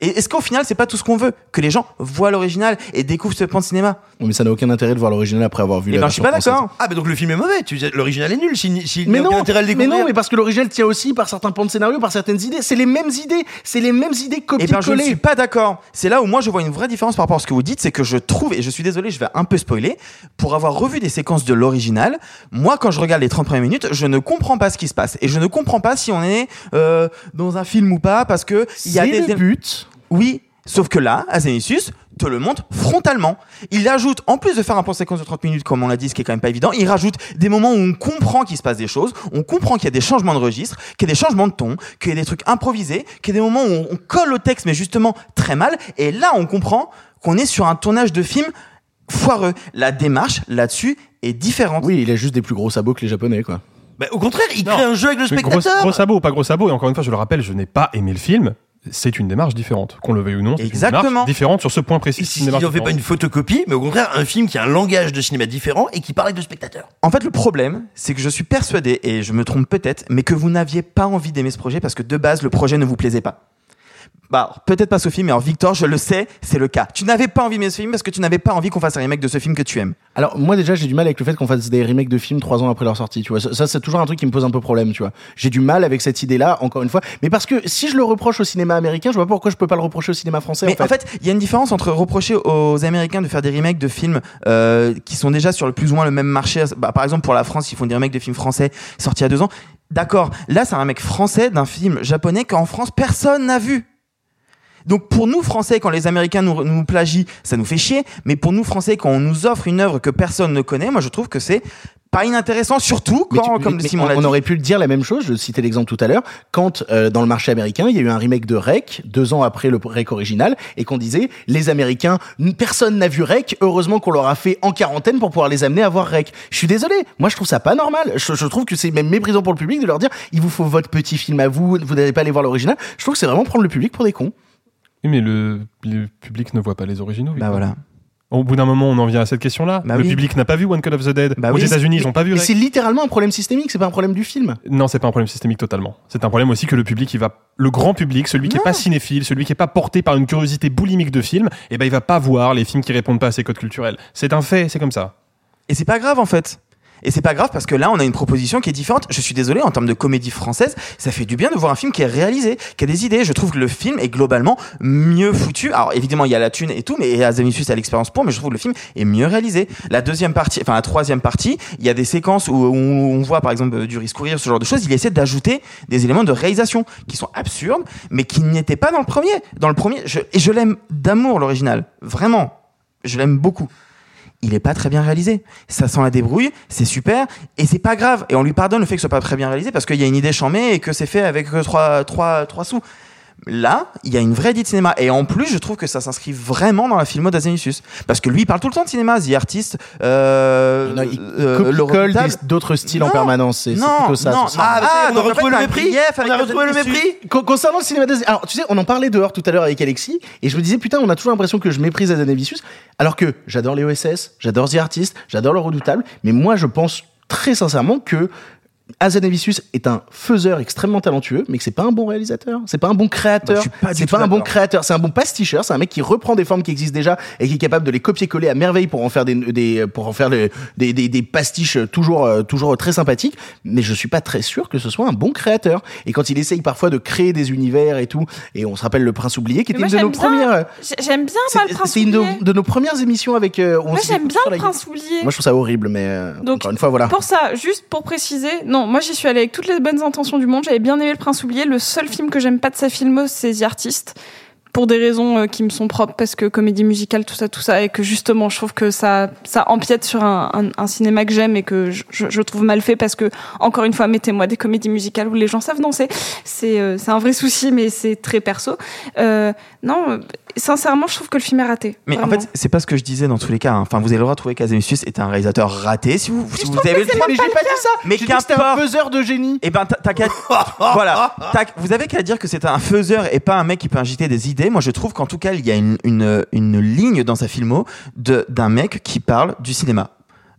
Et est-ce qu'au final, c'est pas tout ce qu'on veut Que les gens voient l'original et découvrent ce pan de cinéma? Mais ça n'a aucun intérêt de voir l'original après avoir vu Eh la ben, je suis pas d'accord. Ah, mais donc le film est mauvais. Tu disais, L'original est nul. S'il s'il Mais n'y a aucun non, intérêt à le mais non, mais parce que l'original tient aussi par certains pans de scénario, par certaines idées. C'est les mêmes idées. C'est les mêmes idées Eh ben, je ne suis pas d'accord. C'est là où moi je vois une vraie différence par rapport à ce que vous dites, c'est que je trouve, et je suis désolé, je vais un peu spoiler, pour avoir revu des séquences de l'original, moi quand je regarde les 30 premières minutes, je ne comprends pas ce qui se passe. Et je ne comprends pas si on est euh, dans un film ou pas, parce que il y a C'est des... le but. Oui, sauf que là, Azenicius te le montre frontalement. Il ajoute, en plus de faire un plan séquence de 30 minutes, comme on l'a dit, ce qui est quand même pas évident, il rajoute des moments où on comprend qu'il se passe des choses, on comprend qu'il y a des changements de registre, qu'il y a des changements de ton, qu'il y a des trucs improvisés, qu'il y a des moments où on, colle au texte, mais justement très mal, et là on comprend qu'on est sur un tournage de film foireux. La démarche là-dessus est différente. Oui, il a juste des plus gros sabots que les Japonais, quoi. Bah, au contraire, il Non. crée un jeu avec le Mais Gros, spectateur. gros sabot ou pas gros sabot, et encore une fois, je le rappelle, je n'ai pas aimé le film. C'est une démarche différente, qu'on le veuille ou non. c'est une Exactement. démarche différente sur ce point précis. Si démarche n'en fait pas une photocopie, mais au contraire un film qui a un langage de cinéma différent et qui parle avec le spectateur. En fait, le problème, c'est que je suis persuadé, et je me trompe peut-être, mais que vous n'aviez pas envie d'aimer ce projet parce que de base, le projet ne vous plaisait pas. Bah, peut-être pas Sophie, mais alors Victor, je le sais, c'est le cas. Tu n'avais pas envie d'aimer ce film parce que tu n'avais pas envie qu'on fasse un remake de ce film que tu aimes. Alors moi déjà j'ai du mal avec le fait qu'on fasse des remakes de films trois ans après leur sortie. Tu vois, ça, ça, c'est toujours un truc qui me pose un peu problème. Tu vois, j'ai du mal avec cette idée-là. Encore une fois, mais parce que si je le reproche au cinéma américain, je vois pas pourquoi je peux pas le reprocher au cinéma français. Mais en fait, il y a une différence entre reprocher aux Américains de faire des remakes de films euh, qui sont déjà sur le plus ou moins le même marché. Bah, par exemple, pour la France, ils font des remakes de films français sortis il y a deux ans. D'accord, là, c'est un remake français d'un film japonais qu'en France, personne n'a vu. Donc pour nous Français, quand les Américains nous, nous plagient, ça nous fait chier. Mais pour nous Français, quand on nous offre une œuvre que personne ne connaît, moi je trouve que c'est pas inintéressant, surtout quand, tu- comme Simon on, l'a on dit. aurait pu le dire la même chose, je citais l'exemple tout à l'heure, quand euh, dans le marché américain, il y a eu un remake de Rec, deux ans après le Rec original, et qu'on disait, les Américains, personne n'a vu Rec, heureusement qu'on leur a fait en quarantaine pour pouvoir les amener à voir Rec. Je suis désolé, moi je trouve ça pas normal, je, je trouve que c'est même méprisant pour le public de leur dire, il vous faut votre petit film à vous, vous n'allez pas aller voir l'original, je trouve que c'est vraiment prendre le public pour des cons. Oui, mais le, le public ne voit pas les originaux. Bah voilà. Au bout d'un moment, on en vient à cette question-là. Bah le oui. public n'a pas vu One Cut of the Dead. Bah Aux oui. États-Unis, ils n'ont pas vu. Mais c'est littéralement un problème systémique, c'est pas un problème du film. Non, c'est pas un problème systémique totalement. C'est un problème aussi que le public, il va, le grand public, celui qui est pas cinéphile, celui qui est pas porté par une curiosité boulimique de film, eh ben, il va pas voir les films qui répondent pas à ses codes culturels. C'est un fait, c'est comme ça. Et c'est pas grave en fait. Et c'est pas grave parce que là, on a une proposition qui est différente. Je suis désolé, en termes de comédie française, ça fait du bien de voir un film qui est réalisé, qui a des idées. Je trouve que le film est globalement mieux foutu. Alors évidemment, il y a la thune et tout, mais Azamithus a l'expérience pour, mais je trouve que le film est mieux réalisé. La deuxième partie, enfin la troisième partie, il y a des séquences où, où on voit par exemple du risque courir, ce genre de choses. Il essaie d'ajouter des éléments de réalisation qui sont absurdes, mais qui n'étaient pas dans le premier. Dans le premier, je, et je l'aime d'amour l'original, vraiment, je l'aime beaucoup il est pas très bien réalisé. Ça sent la débrouille, c'est super, et c'est pas grave. Et on lui pardonne le fait que ce soit pas très bien réalisé parce qu'il y a une idée chamée et que c'est fait avec euh, trois, trois, trois sous. Là, il y a une vraie idée de cinéma. Et en plus, je trouve que ça s'inscrit vraiment dans la filmo d'Azanisius. Parce que lui, il parle tout le temps de cinéma, The Artist, euh, Non, il euh, d'autres styles en permanence, c'est plutôt ça. non, ah, Ah, on a retrouvé le mépris On a retrouvé le mépris Con- Concernant le cinéma d'Az- alors tu sais, on en parlait dehors tout à l'heure avec Alexis, et je me disais putain, on a toujours l'impression que je méprise Azanavicius, alors que j'adore les OSS, j'adore The Artist, j'adore le Redoutable, mais moi je pense très sincèrement que Azanavicius est un faiseur extrêmement talentueux, mais que c'est pas un bon réalisateur, c'est pas un bon Bah, créateur, pas du c'est pas un bon créateur, c'est un bon pasticheur, c'est un mec qui reprend des formes qui existent déjà et qui est capable de les copier-coller à merveille pour en faire des, des pour en faire des, des, des, des pastiches toujours euh, toujours très sympathiques, mais je suis pas très sûr que ce soit un bon créateur. Et quand il essaye parfois de créer des univers et tout, et on se rappelle le Prince oublié qui était moi, une de nos bien. premières J'ai- J'aime bien, c'est moi, le prince c'est une de, nos premières émissions avec euh, Moi, j'aime bien le prince oublié. Moi je trouve ça horrible mais euh, Donc, encore une fois voilà. Pour ça, juste pour préciser, non, moi j'y suis allée avec toutes les bonnes intentions du monde. J'avais bien aimé Le Prince oublié. Le seul film que j'aime pas de sa filmo, c'est The Artist. Pour des raisons euh, qui me sont propres, parce que comédie musicale, tout ça, tout ça, et que justement, je trouve que ça, ça empiète sur un, cinéma que j'aime et que je, trouve mal fait, parce que encore une fois, mettez-moi des comédies musicales où les gens savent danser. C'est, euh, un vrai souci, mais c'est très perso. Euh, non, sincèrement, je trouve que le film est raté. Mais en fait, c'est pas ce que je disais dans tous les cas. hein. Enfin, vous avez le droit de trouver qu'Azanisius est un réalisateur raté si vous, si vous avez le droit. mais j'ai pas dit ça. Mais c'était un qu'importe. faiseur de génie. Eh ben, t'as qu'à. voilà. Vous avez qu'à dire que c'est un faiseur et pas un mec qui peut injecter des idées. Moi, je trouve qu'en tout cas, il y a une, une, une ligne dans sa filmo de- d'un mec qui parle du cinéma.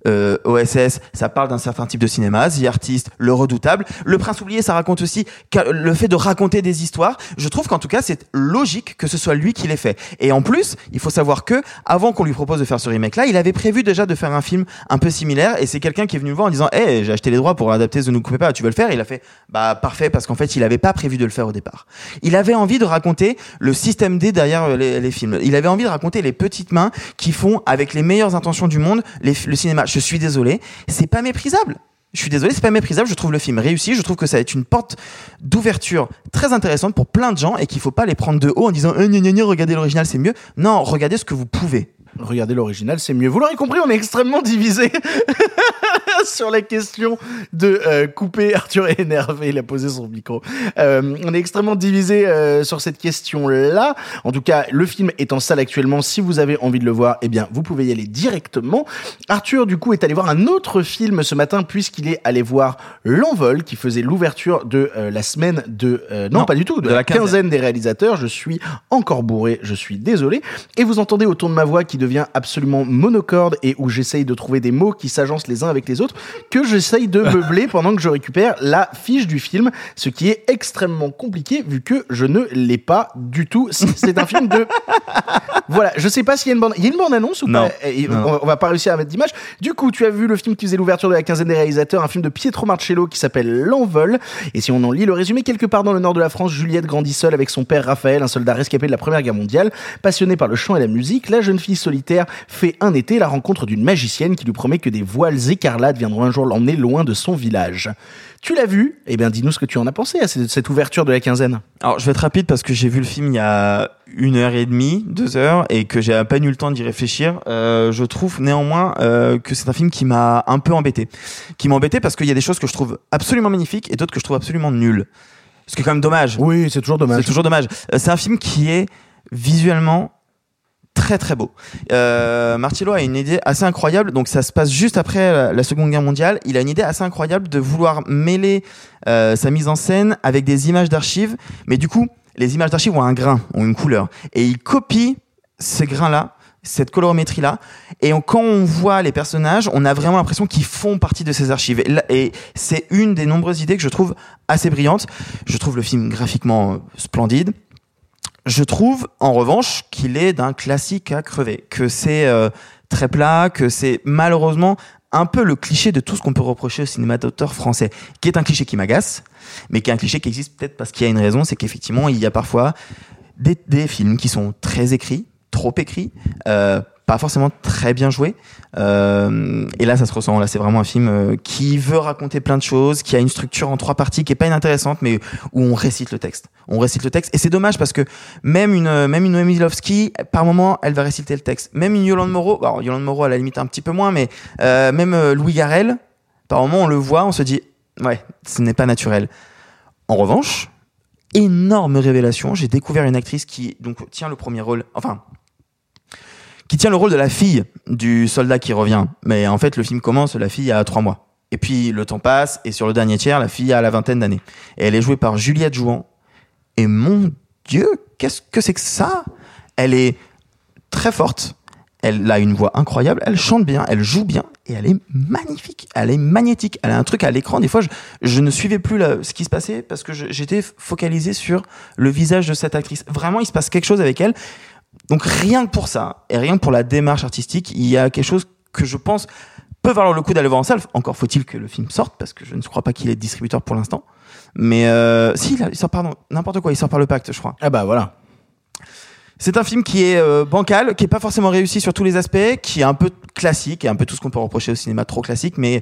Euh, OSS, ça parle d'un certain type de cinéma, The Artist, Le Redoutable. Le Prince oublié, ça raconte aussi le fait de raconter des histoires. Je trouve qu'en tout cas, c'est logique que ce soit lui qui l'ait fait. Et en plus, il faut savoir que, avant qu'on lui propose de faire ce remake-là, il avait prévu déjà de faire un film un peu similaire. Et c'est quelqu'un qui est venu le voir en disant, hey, j'ai acheté les droits pour adapter The Ne coupez pas, tu veux le faire? Il a fait, bah, parfait, parce qu'en fait, il avait pas prévu de le faire au départ. Il avait envie de raconter le système D derrière euh, les, films. Il avait envie de raconter les petites mains qui font, avec les meilleures intentions du monde, le cinéma. Je suis désolé, c'est pas méprisable. Je suis désolé, c'est pas méprisable. Je trouve le film réussi. Je trouve que ça être une porte d'ouverture très intéressante pour plein de gens et qu'il faut pas les prendre de haut en disant eh, gna, gna, gna, regardez l'original, c'est mieux. Non, regardez ce que vous pouvez. Regardez l'original, c'est mieux. Vous l'aurez compris, on est extrêmement divisé sur la question de euh, couper. Arthur est énervé, il a posé son micro. Euh, on est extrêmement divisé euh, sur cette question-là. En tout cas, le film est en salle actuellement. Si vous avez envie de le voir, eh bien, vous pouvez y aller directement. Arthur, du coup, est allé voir un autre film ce matin puisqu'il est allé voir L'Envol, qui faisait l'ouverture de la semaine de... non, Non, pas du tout, de, la, quinzaine des réalisateurs. Je suis encore bourré, je suis désolé. Et vous entendez autour de ma voix qui devient absolument monocorde et où j'essaye de trouver des mots qui s'agencent les uns avec les autres, que j'essaye de meubler pendant que je récupère la fiche du film, ce qui est extrêmement compliqué vu que je ne l'ai pas du tout. C'est un film de... Voilà, je sais pas s'il y a une bande... Il y a une bande-annonce ou Non. pas Et Non. on, va pas réussir à mettre d'image. Du coup, tu as vu le film qui faisait l'ouverture de la quinzaine des réalisateurs, un film de Pietro Marcello qui s'appelle L'Envol. Et si on en lit le résumé, quelque part dans le nord de la France, Juliette grandit seule avec son père Raphaël, un soldat rescapé de la Première Guerre mondiale. Passionnée par le chant et la musique, la jeune fille se solitaire fait un été la rencontre d'une magicienne qui lui promet que des voiles écarlates viendront un jour l'emmener loin de son village. Tu l'as vu? Eh bien, dis-nous ce que tu en as pensé à cette cette ouverture de la quinzaine. Alors, je vais être rapide parce que j'ai vu le film il y a une heure et demie, deux heures, et que j'ai à peine eu le temps d'y réfléchir. Euh, je trouve néanmoins euh, que c'est un film qui m'a un peu embêté. Qui m'a embêté parce qu'il y a des choses que je trouve absolument magnifiques et d'autres que je trouve absolument nulles. Ce qui est quand même dommage. Oui, c'est toujours dommage. C'est toujours dommage. Euh, C'est un film qui est visuellement très très beau. Euh, Martillo a une idée assez incroyable. Donc ça se passe juste après la, Seconde Guerre mondiale. Il a une idée assez incroyable de vouloir mêler euh, sa mise en scène avec des images d'archives. Mais du coup, les images d'archives ont un grain, ont une couleur, et il copie ces grains-là. Cette colorimétrie-là, et on- quand on voit les personnages, on a vraiment l'impression qu'ils font partie de ces archives. Et, là- et c'est une des nombreuses idées que je trouve assez brillante. Je trouve le film graphiquement euh, splendide. Je trouve, en revanche, qu'il est d'un classique à crever, que c'est euh, très plat, que c'est malheureusement un peu le cliché de tout ce qu'on peut reprocher au cinéma d'auteur français, qui est un cliché qui m'agace, mais qui est un cliché qui existe peut-être parce qu'il y a une raison, c'est qu'effectivement, il y a parfois des, des films qui sont très écrits, trop écrits, euh, pas forcément très bien joués. Euh, et là, ça se ressent. Là, c'est vraiment un film euh, qui veut raconter plein de choses, qui a une structure en trois parties qui est pas inintéressante, mais où on récite le texte. On récite le texte, et c'est dommage parce que même une euh, même une Noémie par moment, elle va réciter le texte. Même une Yolande Moreau, alors Yolande Moreau à la limite un petit peu moins, mais euh, même euh, Louis Garrel, par moment, on le voit, on se dit, ouais, ce n'est pas naturel. En revanche, énorme révélation, j'ai découvert une actrice qui donc tient le premier rôle, enfin qui tient le rôle de la fille du soldat qui revient. Mais en fait, le film commence, la fille a trois mois. Et puis le temps passe, et sur le dernier tiers, la fille a la vingtaine d'années. Et elle est jouée par Juliette Jouan. Et mon Dieu, qu'est-ce que c'est que ça? Elle est très forte. Elle a une voix incroyable. Elle chante bien, elle joue bien, et elle est magnifique. Elle est magnétique. Elle a un truc à l'écran. Des fois, je, ne suivais plus ce qui se passait parce que j'étais focalisé sur le visage de cette actrice. Vraiment, il se passe quelque chose avec elle. Donc rien que pour ça, et rien que pour la démarche artistique, il y a quelque chose que je pense peut valoir le coup d'aller voir en salle. Encore faut-il que le film sorte, parce que je ne crois pas qu'il est distributeur pour l'instant. Mais euh, si, il, a- il sort pardon, n'importe quoi, il sort par le pacte, je crois. Ah bah voilà. C'est un film qui est euh, bancal, qui est pas forcément réussi sur tous les aspects, qui est un peu classique, et un peu tout ce qu'on peut reprocher au cinéma trop classique, mais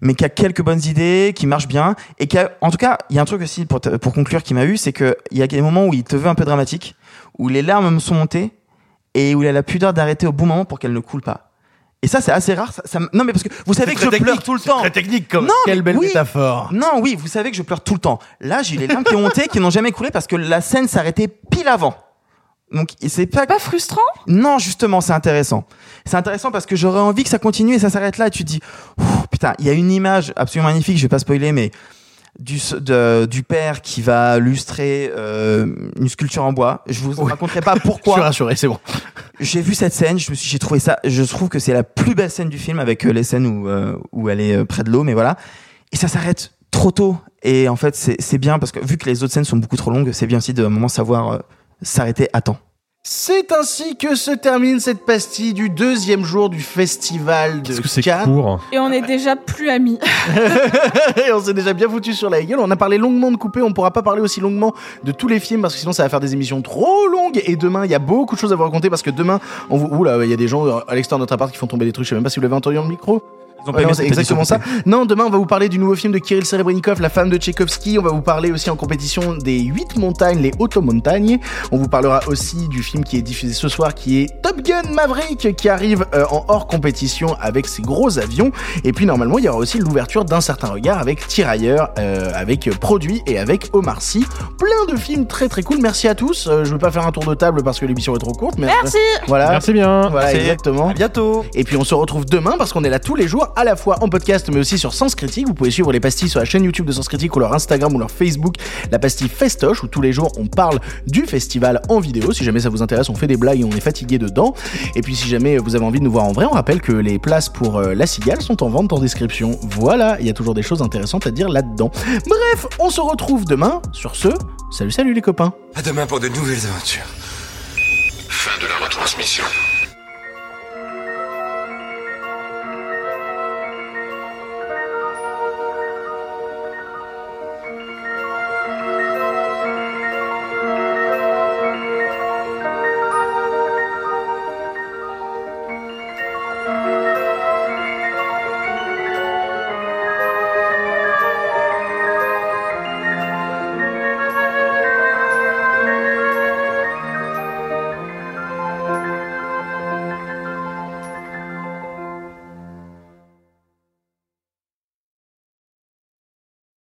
mais qui a quelques bonnes idées, qui marche bien, et qui a, en tout cas, il y a un truc aussi pour, te- pour conclure qui m'a eu, c'est que il y a des moments où il te veut un peu dramatique, où les larmes me sont montées, et où il a la pudeur d'arrêter au bon moment pour qu'elles ne coulent pas. Et ça, c'est assez rare. Ça, ça me- non, mais parce que vous savez que je pleure tout le c'est temps. très technique comme- Non, Quelle belle oui. métaphore. Non, oui, vous savez que je pleure tout le temps. Là, j'ai les larmes qui ont monté, qui n'ont jamais coulé parce que la scène s'arrêtait pile avant. Donc, c'est pas. Pas frustrant? Non, justement, c'est intéressant. C'est intéressant parce que j'aurais envie que ça continue et ça s'arrête là. Et tu te dis, putain, il y a une image absolument magnifique. Je vais pas spoiler, mais du, de- du père qui va lustrer euh, une sculpture en bois. Je vous raconterai pas pourquoi. Je suis rassuré, c'est bon. J'ai vu cette scène, je me suis, j'ai trouvé ça, je trouve que c'est la plus belle scène du film avec euh, les scènes où, euh, où elle est euh, près de l'eau, mais voilà. Et ça s'arrête trop tôt. Et en fait, c'est, c'est bien parce que vu que les autres scènes sont beaucoup trop longues, c'est bien aussi de un moment savoir euh, s'arrêter à temps. C'est ainsi que se termine cette pastille du deuxième jour du festival de Est-ce que c'est Cannes. court Et on est déjà plus amis. Et on s'est déjà bien foutu sur la gueule. On a parlé longuement de coupé. On pourra pas parler aussi longuement de tous les films parce que sinon ça va faire des émissions trop longues. Et demain, il y a beaucoup de choses à vous raconter parce que demain, on vous. Oula, il y a des gens euh, à l'extérieur de notre appart qui font tomber des trucs. Je sais même pas si vous l'avez entendu dans le micro. Ouais, c'est dit exactement ça. Non, demain on va vous parler du nouveau film de Kirill Serebrennikov, La femme de Tchaïkovski. On va vous parler aussi en compétition des huit montagnes, les automontagnes. On vous parlera aussi du film qui est diffusé ce soir, qui est Top Gun Maverick, qui arrive euh, en hors compétition avec ses gros avions. Et puis normalement, il y aura aussi l'ouverture d'un certain regard avec Tirailleurs, euh, avec Produit et avec Omar Sy. Plein de films très très cool. Merci à tous. Euh, je vais pas faire un tour de table parce que l'émission est trop courte. Mais Merci. Voilà. Merci bien. Voilà, Merci. exactement. À bientôt. Et puis on se retrouve demain parce qu'on est là tous les jours, à la fois en podcast mais aussi sur Sens Critique. Vous pouvez suivre les pastilles sur la chaîne YouTube de Sens Critique ou leur Instagram ou leur Facebook, la pastille Festoche, où tous les jours on parle du festival en vidéo. Si jamais ça vous intéresse, on fait des blagues et on est fatigué dedans. Et puis si jamais vous avez envie de nous voir en vrai, on rappelle que les places pour euh, La Cigale sont en vente en description. Voilà, il y a toujours des choses intéressantes à dire là-dedans. Bref, on se retrouve demain. Sur ce, salut salut les copains. À demain pour de nouvelles aventures. Fin de la retransmission.